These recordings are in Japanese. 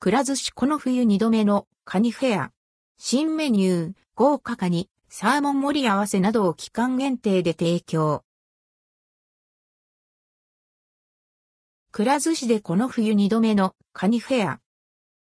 くら寿司この冬2度目のカニフェア。新メニュー、豪華カニ、サーモン盛り合わせなどを期間限定で提供。くら寿司でこの冬2度目のカニフェア。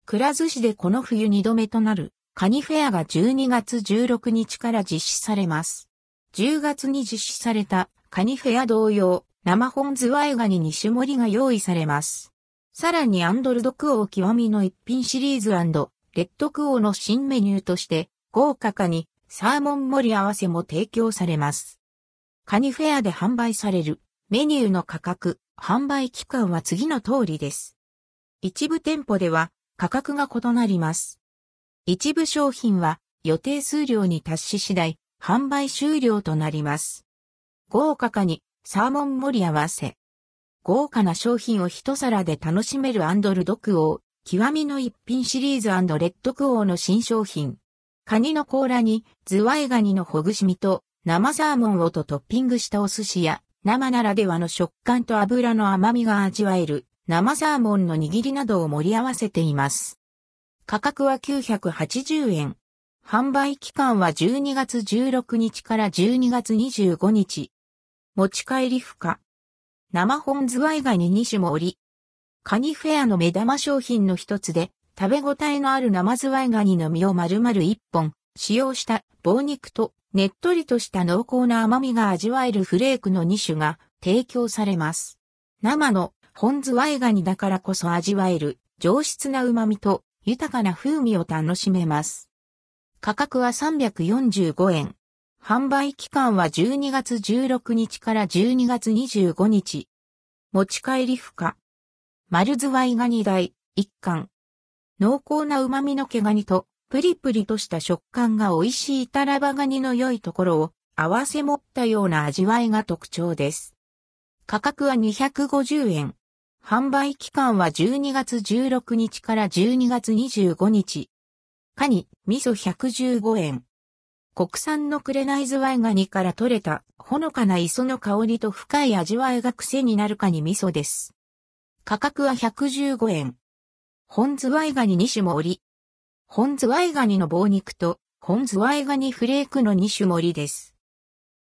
くら寿司でこの冬2度目となるカニフェアが12月16日から実施されます。10月に実施されたカニフェア同様、生本ズワイガニ2種盛りが用意されます。さらにアンドルドクオー極みの一品シリーズレッドクオーの新メニューとして豪華カニ、サーモン盛り合わせも提供されます。カニフェアで販売されるメニューの価格、販売期間は次の通りです。一部店舗では価格が異なります。一部商品は予定数量に達し次第販売終了となります。豪華カニ、サーモン盛り合わせ。豪華な商品を一皿で楽しめるアンドルドクオー、極みの一品シリーズレッドクオーの新商品。カニの甲羅にズワイガニのほぐし身と生サーモンをとトッピングしたお寿司や生ならではの食感と油の甘みが味わえる生サーモンの握りなどを盛り合わせています。価格は980円。販売期間は12月16日から12月25日。持ち帰り不可。生本ズワイガニ2種もおり。カニフェアの目玉商品の一つで、食べ応えのある生ズワイガニの身を丸々1本、使用した棒肉とねっとりとした濃厚な甘みが味わえるフレークの2種が提供されます。生の本ズワイガニだからこそ味わえる上質な旨味と豊かな風味を楽しめます。価格は345円。販売期間は12月16日から12月25日。持ち帰り不可。丸ズワイガニ大一貫。濃厚な旨味の毛ガニとプリプリとした食感が美味しいタラバガニの良いところを合わせ持ったような味わいが特徴です。価格は250円。販売期間は12月16日から12月25日。カニ、味噌115円。国産のクレナイズワイガニから取れたほのかな磯の香りと深い味わいが癖になるカニ味噌です。価格は115円。本ズワイガニ2種盛り。本ズワイガニの棒肉と本ズワイガニフレークの2種盛りです。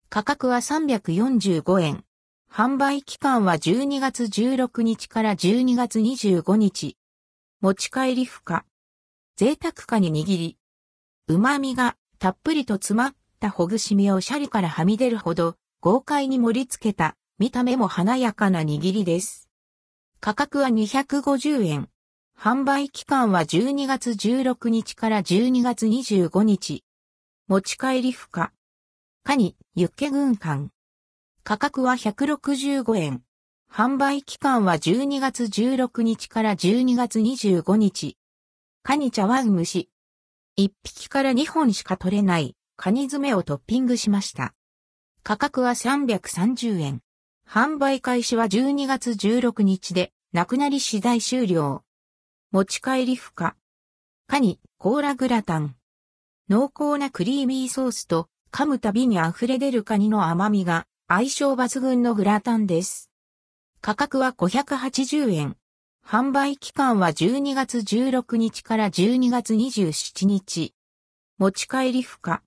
価格は345円。販売期間は12月16日から12月25日。持ち帰り不可。贅沢化に握り。旨味がたっぷりと詰まったほぐし身をシャリからはみ出るほど豪快に盛り付けた見た目も華やかな握りです。価格は250円。販売期間は12月16日から12月25日。持ち帰り不可。カニ、ユッケ軍艦。価格は165円。販売期間は12月16日から12月25日。カニ茶碗蒸し。1匹から2本しか取れないカニ詰めをトッピングしました。価格は330円。販売開始は12月16日で、なくなり次第終了。持ち帰り不可。カニ、コーラグラタン。濃厚なクリーミーソースと噛むたびに溢れ出るカニの甘みが相性抜群のグラタンです。価格は580円。販売期間は12月16日から12月27日。持ち帰り不可。